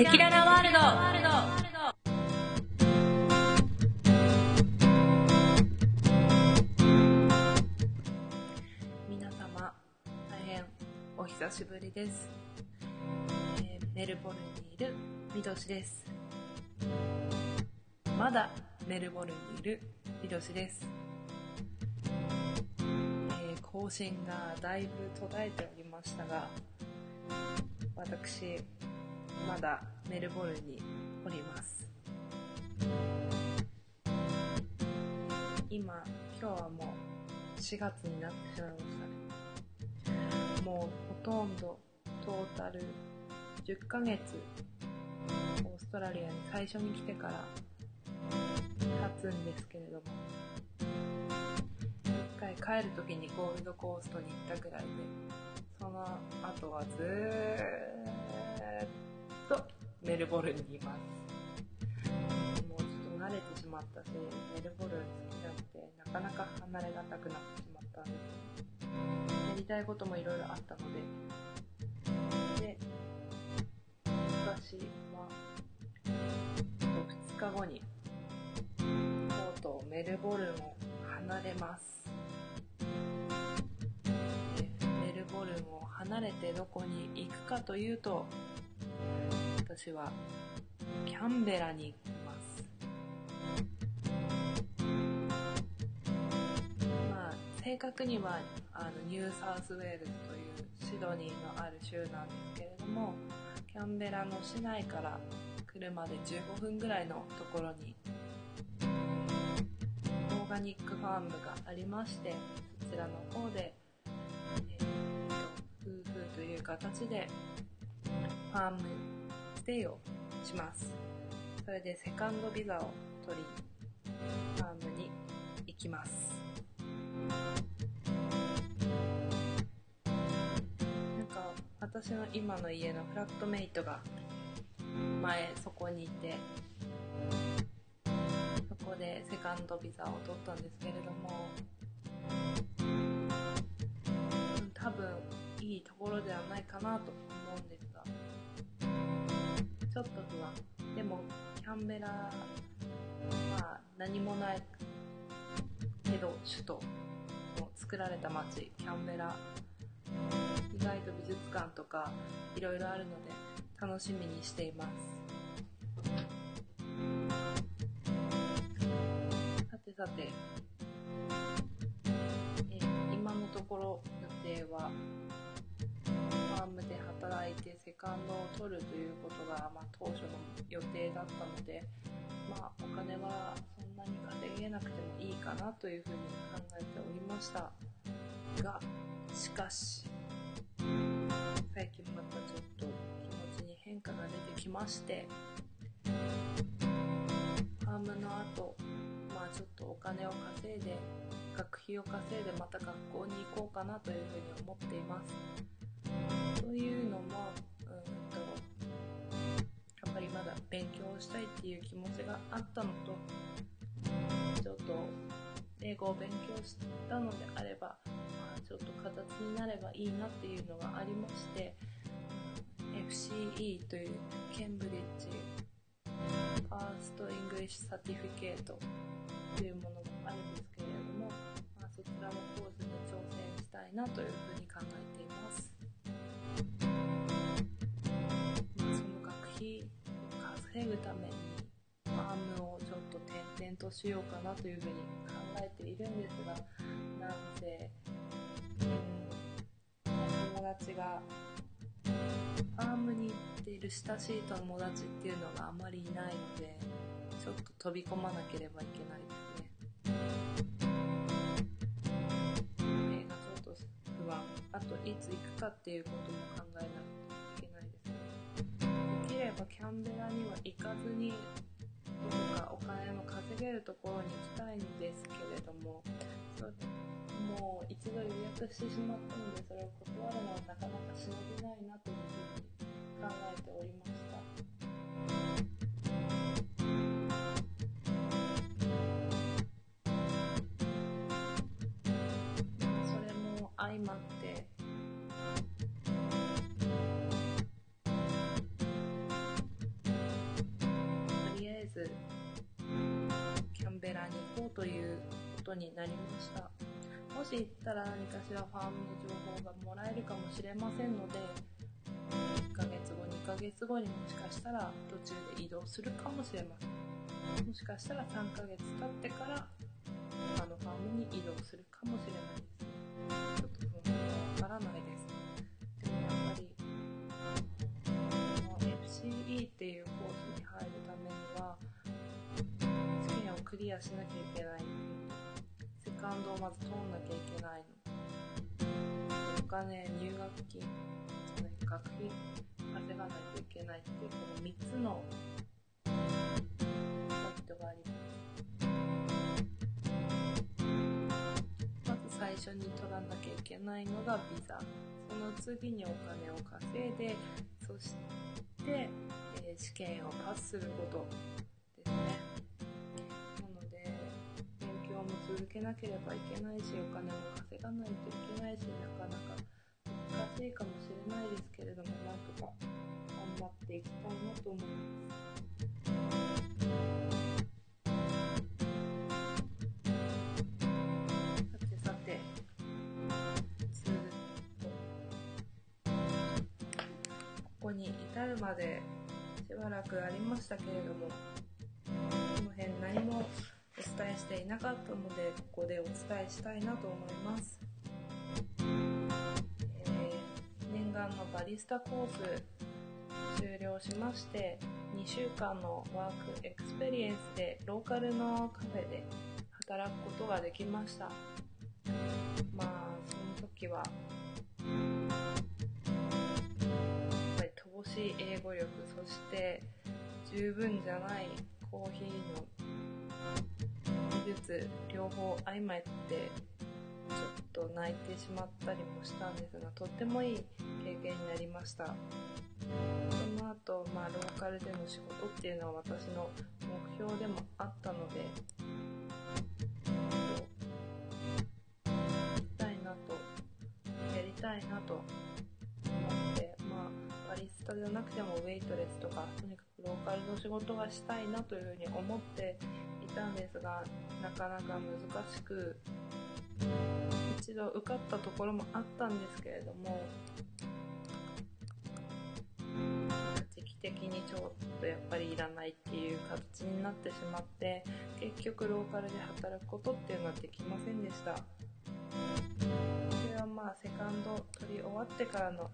テキララワールド。皆様大変お久しぶりです、えーメルボルンにいるみどしです。まだメルボルンにいるみどしです、えー更新がだいぶ途絶えておりましたが私まだメルボルンにおります。今今日はもう4月になってしまいました。ねもうほとんどトータル10ヶ月オーストラリアに最初に来てから経つんですけれども一回帰る時にゴールドコーストに行ったぐらいでその後はずーっとと メルボルンにいます。もうちょっと慣れてしまったせいでメルボルン好きなのでなかなか離れがたくなってしまったんです。やりたいこともいろいろあったので。で私は2日後にとうとうメルボルンを離れます。でメルボルンを離れてどこに行くかというと私はキャンベラに行きます。まあ正確にはあのニューサウスウェールズというシドニーのある州なんですけれどもキャンベラの市内から車で15分ぐらいのところにオーガニックファームがありましてそちらの方で、えー夫婦という形でファームステイをします。それでセカンドビザを取りファームに行きます。なんか私の今の家のフラットメイトが前そこにいてそこでセカンドビザを取ったんですけれどもうん多分いいところではないかなと思うんですが。ちょっと不安。でもキャンベラまあ何もないけど首都の作られた街。キャンベラ意外と美術館とかいろいろあるので楽しみにしています。さてさて、え今のところ予定は？セカンドを取るということが、まあ、当初の予定だったので、まあ、お金はそんなに稼げなくてもいいかなというふうに考えておりましたがしかし最近またちょっと気持ちに変化が出てきましてファームの後まあちょっとお金を稼いで学費を稼いでまた学校に行こうかなというふうに思っています。というのもまだ勉強したいっていう気持ちがあったのとちょっと英語を勉強したのであれば、まあ、ちょっと形になればいいなっていうのがありまして FCE という Cambridge First English Certificate というものがあるんですけれども、まあ、そちらのコースに挑戦したいなというふうに考えています。を稼ぐためにファームをちょっと転々としようかなというふうに考えているんですがなんせ、うん、友達がファームに行っている親しい友達っていうのがあまりいないのでちょっと飛び込まなければいけないですね。それがちょっと不安。あといつ行くかっていうことも考えなきゃいけないですね。できればキャンベラには行かずにどこかお金の稼げるところに行きたいんですけれどもそれもう一度予約してしまったのでそれを断るのはなかなかしのげないなというふうに考えておりました。それも相まってキャンベラに行こうということになりました。もし行ったら何かしらファームの情報がもらえるかもしれませんので1ヶ月後2ヶ月後にもしかしたら途中で移動するかもしれません。もしかしたら3ヶ月経ってから他のファームに移動するかもしれないです。ちょっとそわからないです。クリアしなきゃいけない。セカンドをまず通んなきゃいけないの。お金入学金じゃない学費稼がないといけないっていうこの3つのポイントがあります。まず最初に取らなきゃいけないのがビザ。その次にお金を稼いでそして、えー、試験をパスすること。続けなければいけないしお金も稼がないといけないしなかなか難しいかもしれないですけれどもなんとか頑張っていきたいなと思いますさてさてここに至るまでしばらくありましたけれどもこの辺何も伝えしていなかったのでここでお伝えしたいなと思います。間のバリスタコース終了しまして2週間の work experience でローカルのカフェで働くことができました。まあその時はやっぱり乏しい英語力そして十分じゃないコーヒーの術両方相まってちょっと泣いてしまったりもしたんですがとってもいい経験になりました。その後、まあローカルでの仕事っていうのは私の目標でもあったのでやりたいなとやりたいなと思ってまあバリスタじゃなくてもウェイトレスとかとにかくローカルの仕事がしたいなというふうに思っていたんですがなかなか難しく一度受かったところもあったんですけれども時期的にちょっとやっぱりいらないっていう形になってしまって結局ローカルで働くことっていうのはできませんでした。それはまあセカンド取り終わってからの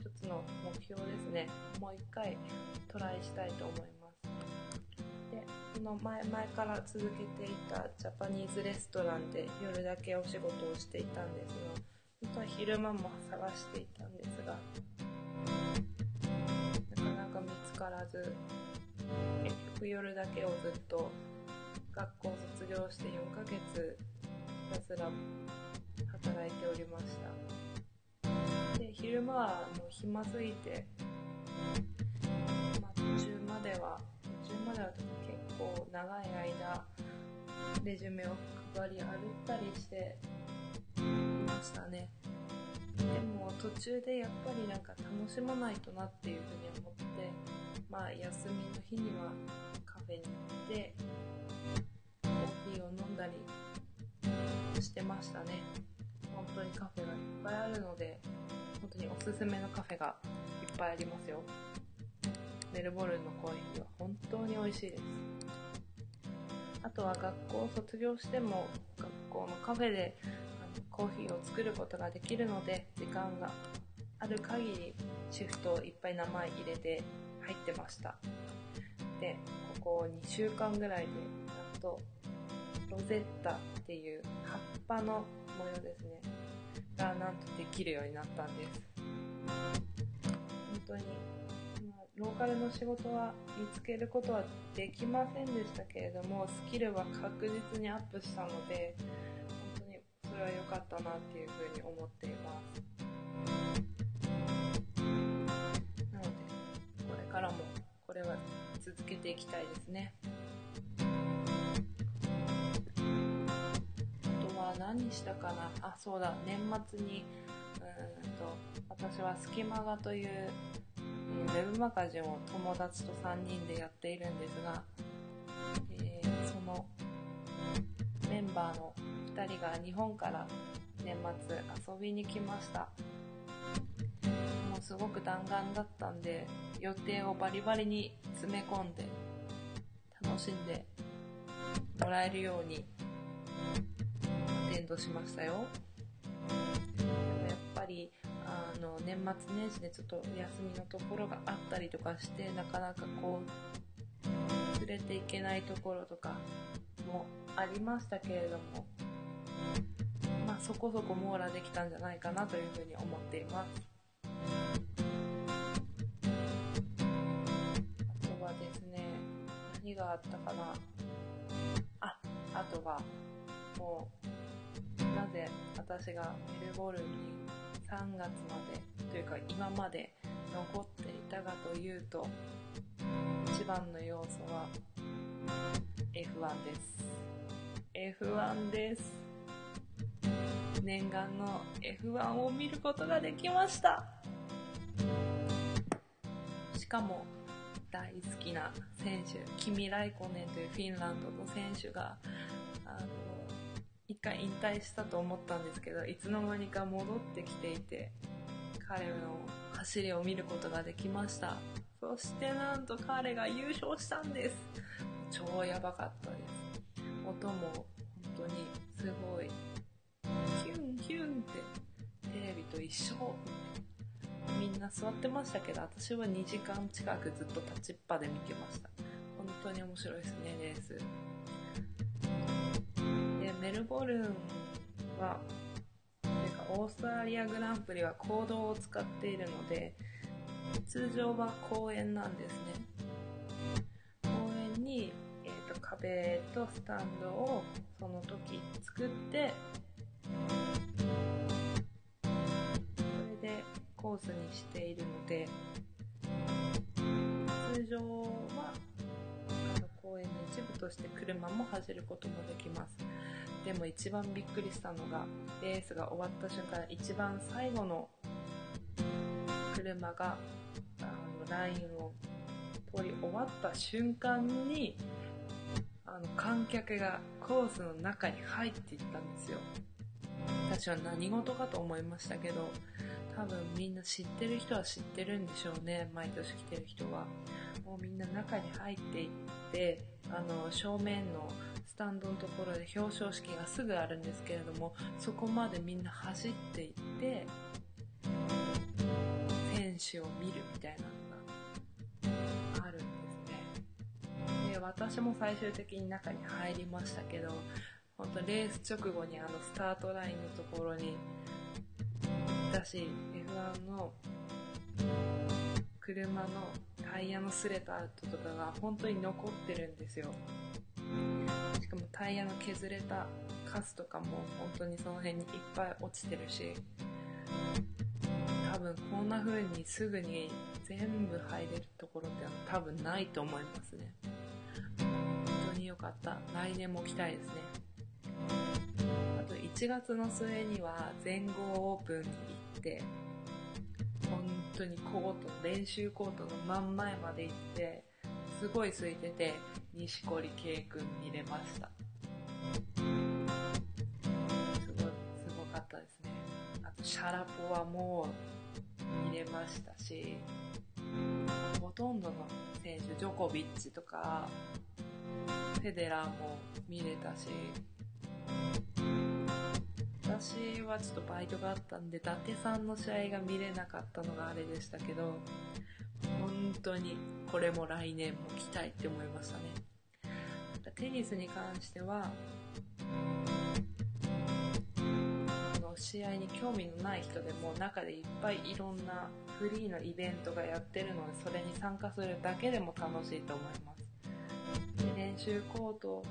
一つの目標ですね。もう一回トライしたいと思います。その前々から続けていたジャパニーズレストランで夜だけお仕事をしていたんですが本当は昼間も探していたんですがなかなか見つからず結局夜だけをずっと学校卒業して4ヶ月ひたすら働いておりました。で昼間はもう暇すぎて、まあ、途中まではまでは構長い間レジュメを配り歩ったりしていましたね。でも途中でやっぱりなんか楽しまないとなっていうふうに思ってまあ休みの日にはカフェに行ってコーヒーを飲んだりしてましたね。本当にカフェがいっぱいあるので本当におすすめのカフェがいっぱいありますよ。メルボルンのコーヒーは本当に美味しいです。あとは学校を卒業しても学校のカフェでコーヒーを作ることができるので時間がある限りシフトをいっぱい名前入れて入ってました。でここ2週間ぐらいでなんとロゼッタっていう葉っぱの模様ですね。がなんとできるようになったんです。本当にローカルの仕事は見つけることはできませんでしたけれどもスキルは確実にアップしたので本当にそれは良かったなっていうふうに思っています。なのでこれからもこれは続けていきたいですね。あとは何したかな？あそうだ。年末にうんと私はスキマガというウェブマガジンを友達と3人でやっているんですが、えー、そのメンバーの2人が日本から年末遊びに来ました。もうすごく弾丸だったんで予定をバリバリに詰め込んで楽しんでもらえるようにアテンドしましたよ。あの年末年始でちょっと休みのところがあったりとかしてなかなかこう連れていけないところとかもありましたけれどもまあそこそこ網羅できたんじゃないかなというふうに思っています。あとはですね何があったかな。ああとはもうなぜ私がメルボルンに3月までというか今まで残っていたかというと一番の要素は F1 です。F1 です。念願の F1 を見ることができました。しかも大好きな選手キミ・ライコネンというフィンランドの選手があの回引退したと思ったんですけどいつの間にか戻ってきていて彼の走りを見ることができました。そしてなんと彼が優勝したんです。超やばかったです。音も本当にすごい。ヒュンヒュンってテレビと一緒。みんな座ってましたけど私は2時間近くずっと立ちっぱで見てました。本当に面白いですねレース。メルボルンはかオーストラリアグランプリは公道を使っているので通常は公園なんですね。公園に、えーと、壁とスタンドをその時作ってそれでコースにしているので通常はあの公園一部として車も走ることもできます。でも一番びっくりしたのがレースが終わった瞬間一番最後の車があのラインを通り終わった瞬間にあの観客がコースの中に入っていったんですよ。私は何事かと思いましたけど多分みんな知ってる人は知ってるんでしょうね。毎年来てる人は。もうみんな中に入っていってあの正面のスタンドのところで表彰式がすぐあるんですけれどもそこまでみんな走っていって選手を見るみたいなのがあるんですね。で私も最終的に中に入りましたけど本当レース直後にあのスタートラインのところにだし F1 の車のタイヤの擦れた跡とかが本当に残ってるんですよ。しかもタイヤの削れたカスとかも本当にその辺にいっぱい落ちてるし。多分こんな風にすぐに全部入れるところって多分ないと思いますね。本当に良かった。来年も来たいですね。あと1月の末には全豪オープンに行って本当にコート練習コートの真ん前まで行ってすごい空いてて錦織圭君見れました。すごいすごかったですね。あとシャラポはもう見れましたしほとんどの選手ジョコビッチとかフェデラーも見れたし。私はちょっとバイトがあったんで伊達さんの試合が見れなかったのがあれでしたけど本当にこれも来年も来たいって思いましたね。テニスに関しては試合に興味のない人でも中でいっぱいいろんなフリーのイベントがやってるのでそれに参加するだけでも楽しいと思います。で練習コート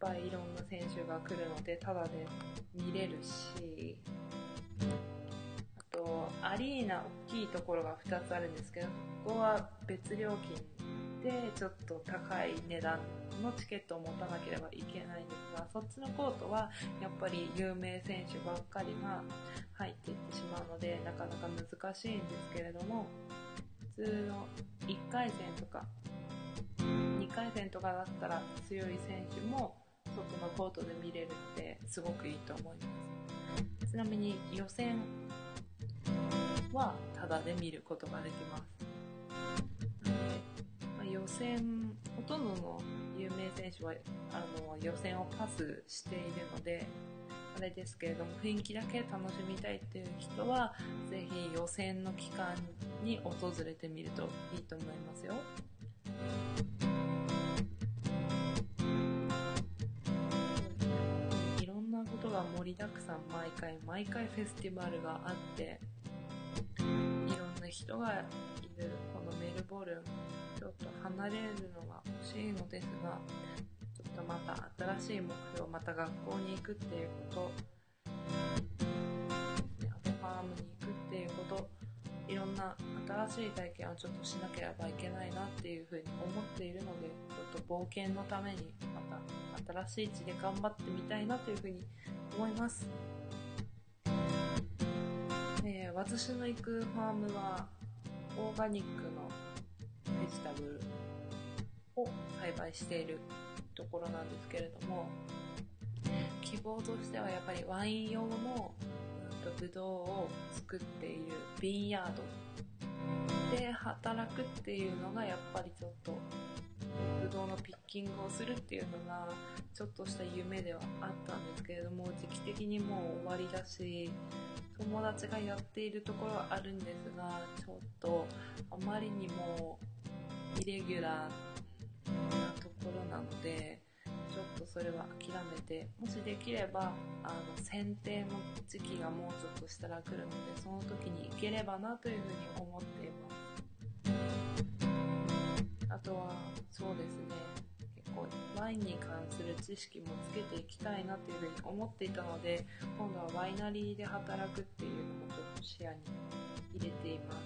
ぱいいろんな選手が来るのでただで見れるしあとアリーナ大きいところが2つあるんですけどここは別料金でちょっと高い値段のチケットを持たなければいけないんですがそっちのコートはやっぱり有名選手ばっかりが入っていってしまうのでなかなか難しいんですけれども普通の1回戦とか2回戦とかだったら強い選手ものポートで見れるのですごくいいと思いますちなみに予選はタダで見ることができますで、まあ、予選ほとんどの有名選手はあの予選をパスしているのであれですけれども雰囲気だけ楽しみたいっていう人はぜひ予選の期間に訪れてみるといいと思いますよ。は盛りだくさん毎回毎回フェスティバルがあっていろんな人がいるこのメルボルンちょっと離れるのが欲しいのですがちょっとまた新しい目標また学校に行くっていうことろんな新しい体験をちょっとしなければいけないなっていうふうに思っているのでちょっと冒険のためにまた新しい地で頑張ってみたいなというふうに思います、えー、私の行くファームはオーガニックのベジタブルを栽培しているところなんですけれども希望としてはやっぱりワイン用のブドウを作っているビンヤード。で働くっていうのがやっぱりちょっとブドウのピッキングをするっていうのがちょっとした夢ではあったんですけれども時期的にもう終わりだし友達がやっているところはあるんですがちょっとあまりにもイレギュラーなところなのでとそれは諦めてもしできればあの剪定の時期がもうちょっとしたら来るのでその時に行ければなというふうに思っています。あとはそうですね。結構ワインに関する知識もつけていきたいなというふうに思っていたので今度はワイナリーで働くっていうのもちょっと視野に入れています。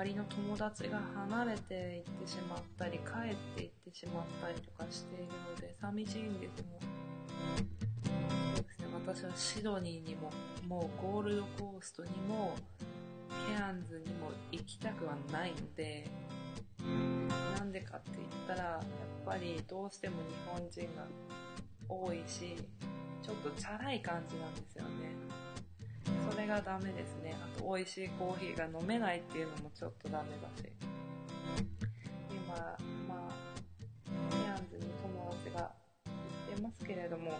周りの友達が離れていってしまったり帰っていってしまったりとかしているので寂しいんですもそうですね。私はシドニーにももうゴールドコーストにもケアンズにも行きたくはないのでなんでかって言ったらやっぱりどうしても日本人が多いしちょっとチャラい感じなんですよね。それがダメですね。あと美味しいコーヒーが飲めないっていうのもちょっとダメだし。今まあケアンズに友達が言ってますけれども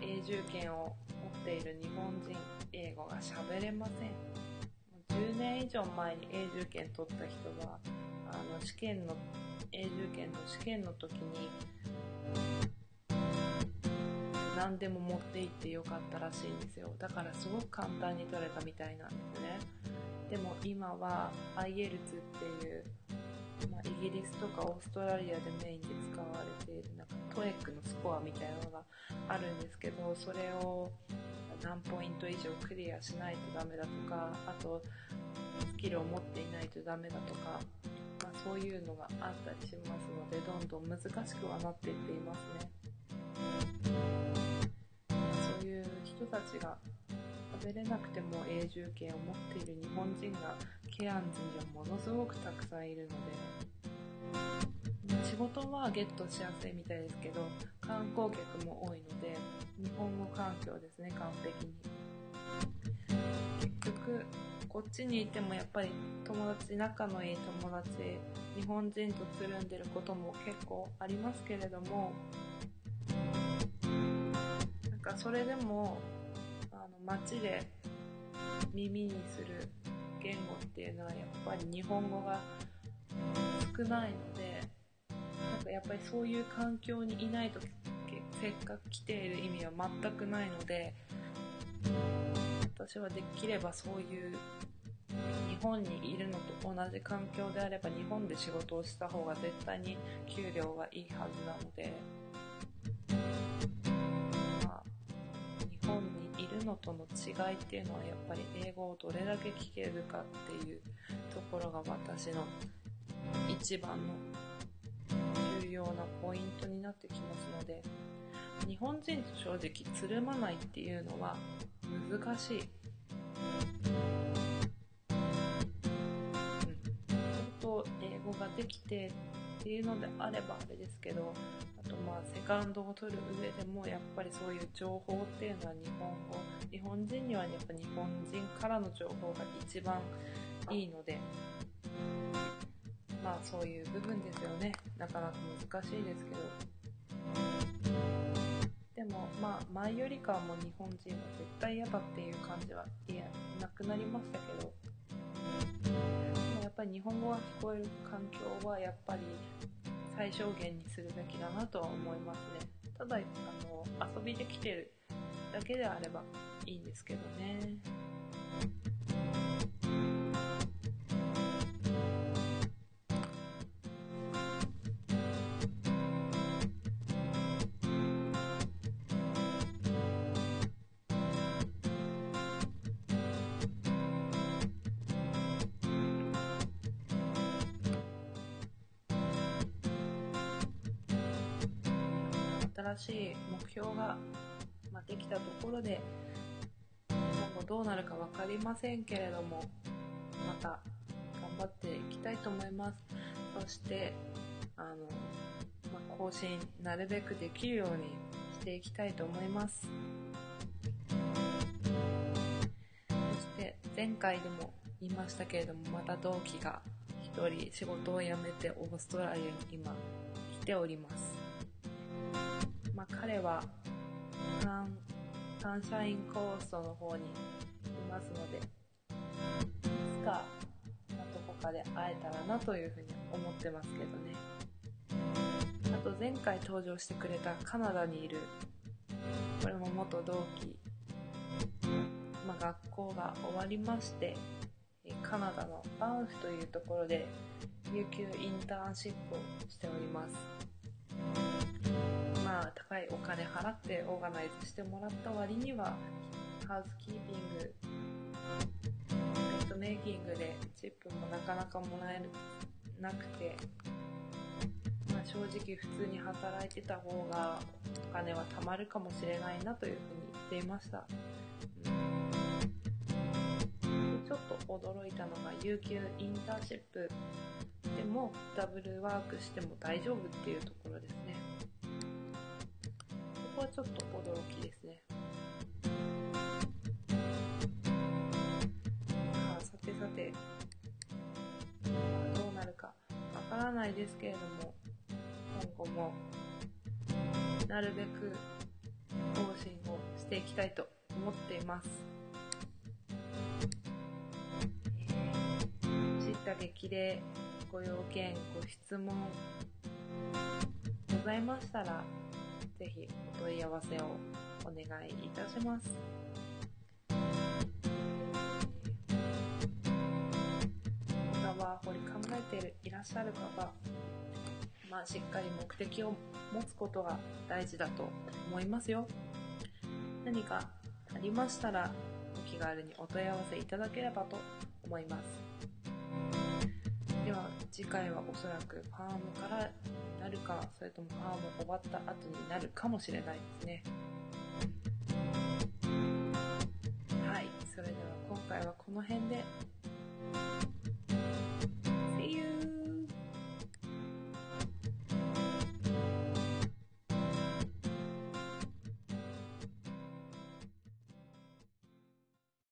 永住権を持っている日本人英語が喋れません。10年以上前に永住権取った人はあの試験の永住権の試験の時に何でも持って行ってよかったらしいんですよ。だからすごく簡単に取れたみたいなんですね。でも今は IELTS っていう、まあ、イギリスとかオーストラリアでメインで使われているなんかトエックのスコアみたいなのがあるんですけどそれを何ポイント以上クリアしないとダメだとかあとスキルを持っていないとダメだとか、まあ、そういうのがあったりしますのでどんどん難しくはなっていっていますね。いう人たちが食べれなくても永住権を持っている日本人がケアンズにはものすごくたくさんいるので仕事はゲットしやすいみたいですけど観光客も多いので日本語環境ですね完璧に。結局こっちにいてもやっぱり友達仲のいい友達日本人とつるんでることも結構ありますけれどもかそれでもあの街で耳にする言語っていうのはやっぱり日本語が少ないのでなんかやっぱりそういう環境にいないとせっかく来ている意味は全くないので私はできればそういう日本にいるのと同じ環境であれば日本で仕事をした方が絶対に給料はいいはずなので。のとの違いっていうのはやっぱり英語をどれだけ聞けるかっていうところが私の一番の重要なポイントになってきますので日本人と正直つるまないっていうのは難しい。うん、と英語ができてっていうのであればあれですけど、あとまあセカンドを取る上でもやっぱりそういう情報っていうのは日本語、日本人にはやっぱ日本人からの情報が一番いいので、まあそういう部分ですよね。なかなか難しいですけど。でもまあ前よりかはもう日本人は絶対嫌だっていう感じはいやなくなりましたけど、ぱり日本語が聞こえる環境はやっぱり最小限にするべきだなとは思いますね。ただ、あの、遊びで来てるだけであればいいんですけどね。新しい目標が、まあ、できたところで今後どうなるか分かりませんけれどもまた頑張っていきたいと思います。そしてあの、まあ、更新なるべくできるようにしていきたいと思います。そして前回でも言いましたけれどもまた同期が1人仕事を辞めてオーストラリアに今来ております。まあ、彼はサンサンシャインコーストの方にいますので、いつか、まどこかで会えたらなというふうに思ってますけどね。あと前回登場してくれたカナダにいる、これも元同期、まあ、学校が終わりまして、カナダのバンフというところで有給インターンシップをしております。いお金払ってオーガナイズしてもらった割には、ハウスキーピング、ベッドメイキングでチップもなかなかもらえなくて、まあ、正直普通に働いてた方がお金は貯まるかもしれないなというふうに言っていました。ちょっと驚いたのが、有給インターンシップでもダブルワークしても大丈夫っていうところですね。はちょっと驚きですね。さあ、さてさて、どうなるかわからないですけれども、今後も、なるべく更新をしていきたいと思っています。え、知った激励、ご用件、ご質問、ございましたら、ぜひお問い合わせをお願いいたします。他は掘り考えていらっしゃる方、まあ、しっかり目的を持つことが大事だと思いますよ。何かありましたら、お気軽にお問い合わせいただければと思います。では、次回はおそらくパームからなるか、それともパーム終わった後になるかもしれないですね。はい、それでは今回はこの辺で